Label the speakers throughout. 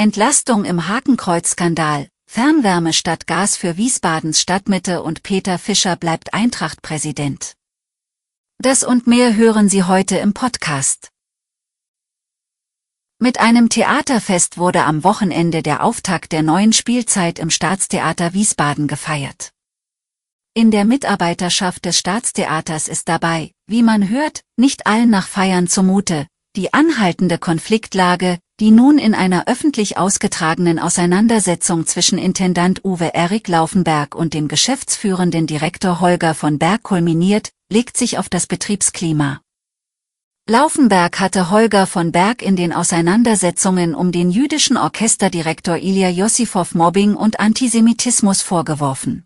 Speaker 1: Entlastung im Hakenkreuz-Skandal, Fernwärme statt Gas für Wiesbadens Stadtmitte und Peter Fischer bleibt Eintracht-Präsident. Das und mehr hören Sie heute im Podcast. Mit einem Theaterfest wurde am Wochenende der Auftakt der neuen Spielzeit im Staatstheater Wiesbaden gefeiert. In der Mitarbeiterschaft des Staatstheaters ist dabei, wie man hört, nicht allen nach Feiern zumute, die anhaltende Konfliktlage, die nun in einer öffentlich ausgetragenen Auseinandersetzung zwischen Intendant Uwe Erik Laufenberg und dem geschäftsführenden Direktor Holger von Berg kulminiert, legt sich auf das Betriebsklima. Laufenberg hatte Holger von Berg in den Auseinandersetzungen um den jüdischen Orchesterdirektor Ilya Jossifow Mobbing und Antisemitismus vorgeworfen.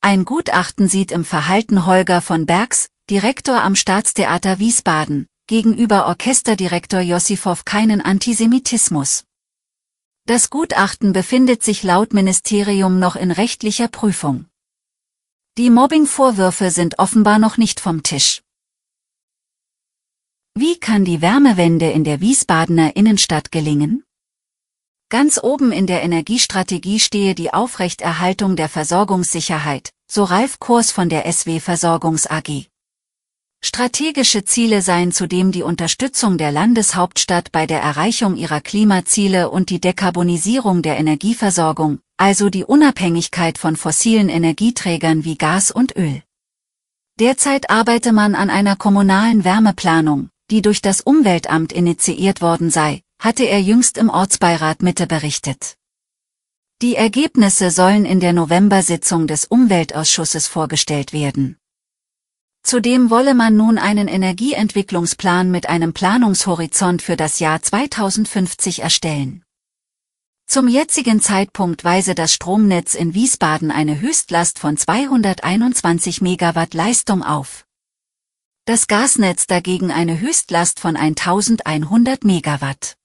Speaker 1: Ein Gutachten sieht im Verhalten Holger von Bergs, Direktor am Staatstheater Wiesbaden, gegenüber Orchesterdirektor Jossifow keinen Antisemitismus. Das Gutachten befindet sich laut Ministerium noch in rechtlicher Prüfung. Die Mobbing-Vorwürfe sind offenbar noch nicht vom Tisch. Wie kann die Wärmewende in der Wiesbadener Innenstadt gelingen? Ganz oben in der Energiestrategie stehe die Aufrechterhaltung der Versorgungssicherheit, so Ralf Kors von der SW Versorgungs AG. Strategische Ziele seien zudem die Unterstützung der Landeshauptstadt bei der Erreichung ihrer Klimaziele und die Dekarbonisierung der Energieversorgung, also die Unabhängigkeit von fossilen Energieträgern wie Gas und Öl. Derzeit arbeite man an einer kommunalen Wärmeplanung, die durch das Umweltamt initiiert worden sei, hatte er jüngst im Ortsbeirat Mitte berichtet. Die Ergebnisse sollen in der November-Sitzung des Umweltausschusses vorgestellt werden. Zudem wolle man nun einen Energieentwicklungsplan mit einem Planungshorizont für das Jahr 2050 erstellen. Zum jetzigen Zeitpunkt weise das Stromnetz in Wiesbaden eine Höchstlast von 221 Megawatt Leistung auf. Das Gasnetz dagegen eine Höchstlast von 1100 Megawatt.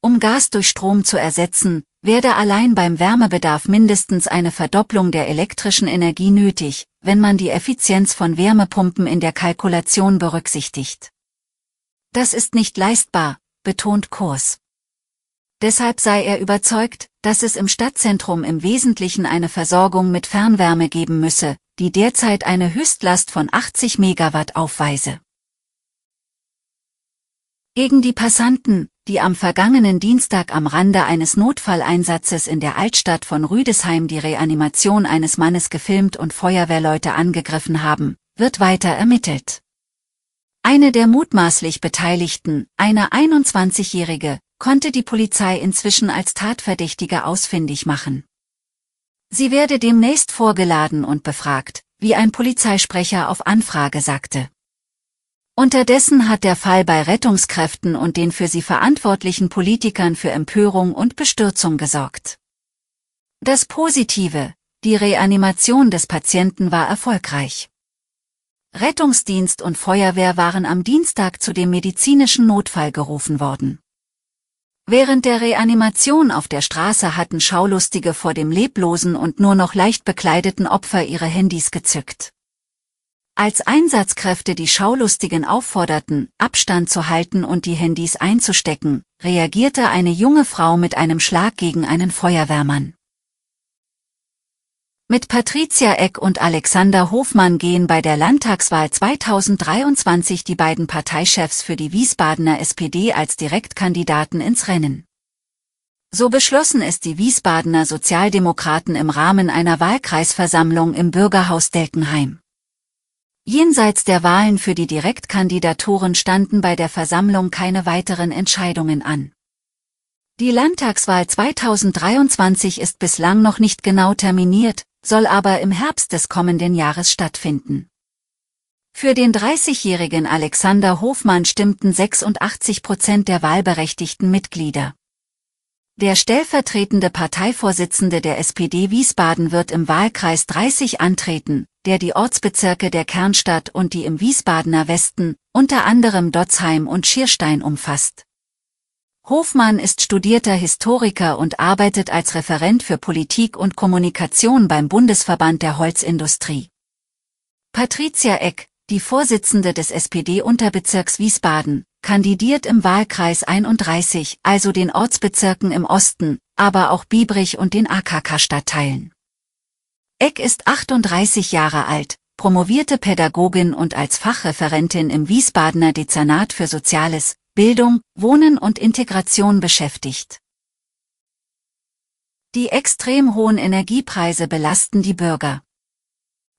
Speaker 1: Um Gas durch Strom zu ersetzen, werde allein beim Wärmebedarf mindestens eine Verdopplung der elektrischen Energie nötig, wenn man die Effizienz von Wärmepumpen in der Kalkulation berücksichtigt. Das ist nicht leistbar, betont Kurs. Deshalb sei er überzeugt, dass es im Stadtzentrum im Wesentlichen eine Versorgung mit Fernwärme geben müsse, die derzeit eine Höchstlast von 80 Megawatt aufweise. Gegen die Passanten, die am vergangenen Dienstag am Rande eines Notfalleinsatzes in der Altstadt von Rüdesheim die Reanimation eines Mannes gefilmt und Feuerwehrleute angegriffen haben, wird weiter ermittelt. Eine der mutmaßlich Beteiligten, eine 21-Jährige, konnte die Polizei inzwischen als Tatverdächtige ausfindig machen. Sie werde demnächst vorgeladen und befragt, wie ein Polizeisprecher auf Anfrage sagte. Unterdessen hat der Fall bei Rettungskräften und den für sie verantwortlichen Politikern für Empörung und Bestürzung gesorgt. Das Positive, die Reanimation des Patienten war erfolgreich. Rettungsdienst und Feuerwehr waren am Dienstag zu dem medizinischen Notfall gerufen worden. Während der Reanimation auf der Straße hatten Schaulustige vor dem leblosen und nur noch leicht bekleideten Opfer ihre Handys gezückt. Als Einsatzkräfte die Schaulustigen aufforderten, Abstand zu halten und die Handys einzustecken, reagierte eine junge Frau mit einem Schlag gegen einen Feuerwehrmann. Mit Patricia Eck und Alexander Hofmann gehen bei der Landtagswahl 2023 die beiden Parteichefs für die Wiesbadener SPD als Direktkandidaten ins Rennen. So beschlossen es die Wiesbadener Sozialdemokraten im Rahmen einer Wahlkreisversammlung im Bürgerhaus Delkenheim. Jenseits der Wahlen für die Direktkandidaturen standen bei der Versammlung keine weiteren Entscheidungen an. Die Landtagswahl 2023 ist bislang noch nicht genau terminiert, soll aber im Herbst des kommenden Jahres stattfinden. Für den 30-jährigen Alexander Hofmann stimmten 86 Prozent der wahlberechtigten Mitglieder. Der stellvertretende Parteivorsitzende der SPD Wiesbaden wird im Wahlkreis 30 antreten, der die Ortsbezirke der Kernstadt und die im Wiesbadener Westen, unter anderem Dotzheim und Schierstein umfasst. Hofmann ist studierter Historiker und arbeitet als Referent für Politik und Kommunikation beim Bundesverband der Holzindustrie. Patricia Eck, die Vorsitzende des SPD-Unterbezirks Wiesbaden, kandidiert im Wahlkreis 31, also den Ortsbezirken im Osten, aber auch Biebrich und den AKK-Stadtteilen. Eck ist 38 Jahre alt, promovierte Pädagogin und als Fachreferentin im Wiesbadener Dezernat für Soziales, Bildung, Wohnen und Integration beschäftigt. Die extrem hohen Energiepreise belasten die Bürger.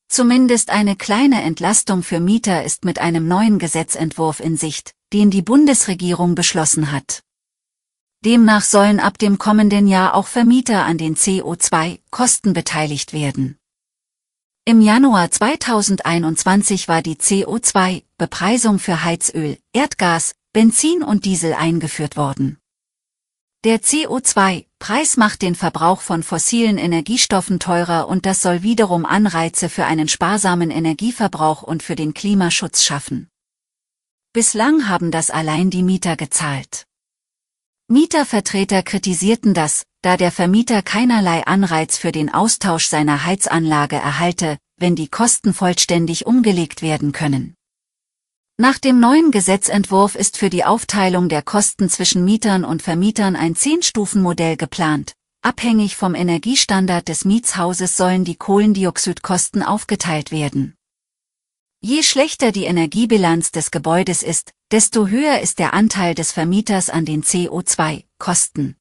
Speaker 1: Zumindest eine kleine Entlastung für Mieter ist mit einem neuen Gesetzentwurf in Sicht, den die Bundesregierung beschlossen hat. Demnach sollen ab dem kommenden Jahr auch Vermieter an den CO2-Kosten beteiligt werden. Im Januar 2021 war die CO2-Bepreisung für Heizöl, Erdgas, Benzin und Diesel eingeführt worden. Der CO2-Preis macht den Verbrauch von fossilen Energiestoffen teurer und das soll wiederum Anreize für einen sparsamen Energieverbrauch und für den Klimaschutz schaffen. Bislang haben das allein die Mieter gezahlt. Mietervertreter kritisierten das, da der Vermieter keinerlei Anreiz für den Austausch seiner Heizanlage erhalte, wenn die Kosten vollständig umgelegt werden können. Nach dem neuen Gesetzentwurf ist für die Aufteilung der Kosten zwischen Mietern und Vermietern ein Zehn-Stufen-Modell geplant. Abhängig vom Energiestandard des Mietshauses sollen die Kohlendioxidkosten aufgeteilt werden. Je schlechter die Energiebilanz des Gebäudes ist, desto höher ist der Anteil des Vermieters an den CO2-Kosten.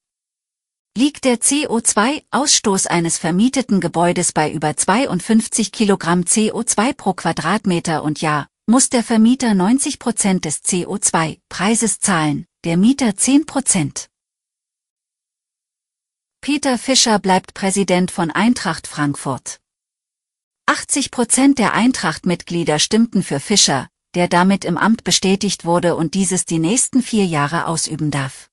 Speaker 1: Liegt der CO2-Ausstoß eines vermieteten Gebäudes bei über 52 Kilogramm CO2 pro Quadratmeter und Jahr, muss der Vermieter 90 Prozent des CO2-Preises zahlen, der Mieter 10 Prozent. Peter Fischer bleibt Präsident von Eintracht Frankfurt. 80 Prozent der Eintracht-Mitglieder stimmten für Fischer, der damit im Amt bestätigt wurde und dieses die nächsten vier Jahre ausüben darf.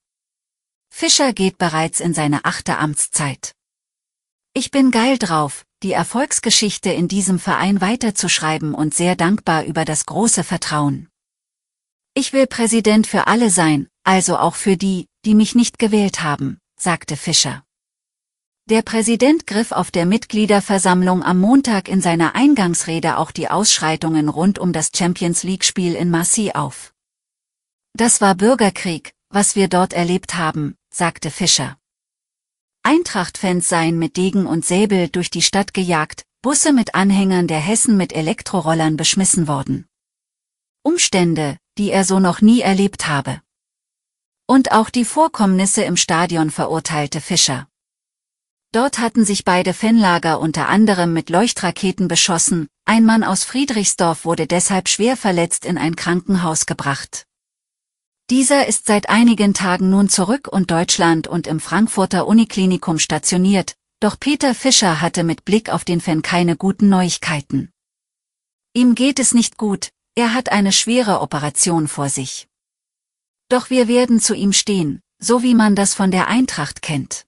Speaker 1: Fischer geht bereits in seine achte Amtszeit. Ich bin geil drauf, die Erfolgsgeschichte in diesem Verein weiterzuschreiben und sehr dankbar über das große Vertrauen. Ich will Präsident für alle sein, also auch für die, die mich nicht gewählt haben, sagte Fischer. Der Präsident griff auf der Mitgliederversammlung am Montag in seiner Eingangsrede auch die Ausschreitungen rund um das Champions League-Spiel in Marseille auf. Das war Bürgerkrieg, was wir dort erlebt haben, sagte Fischer. Eintracht-Fans seien mit Degen und Säbel durch die Stadt gejagt, Busse mit Anhängern der Hessen mit Elektrorollern beschmissen worden. Umstände, die er so noch nie erlebt habe. Und auch die Vorkommnisse im Stadion verurteilte Fischer. Dort hatten sich beide Fanlager unter anderem mit Leuchtraketen beschossen, ein Mann aus Friedrichsdorf wurde deshalb schwer verletzt in ein Krankenhaus gebracht. Dieser ist seit einigen Tagen nun zurück und Deutschland und im Frankfurter Uniklinikum stationiert, doch Peter Fischer hatte mit Blick auf den Fan keine guten Neuigkeiten. Ihm geht es nicht gut, er hat eine schwere Operation vor sich. Doch wir werden zu ihm stehen, so wie man das von der Eintracht kennt.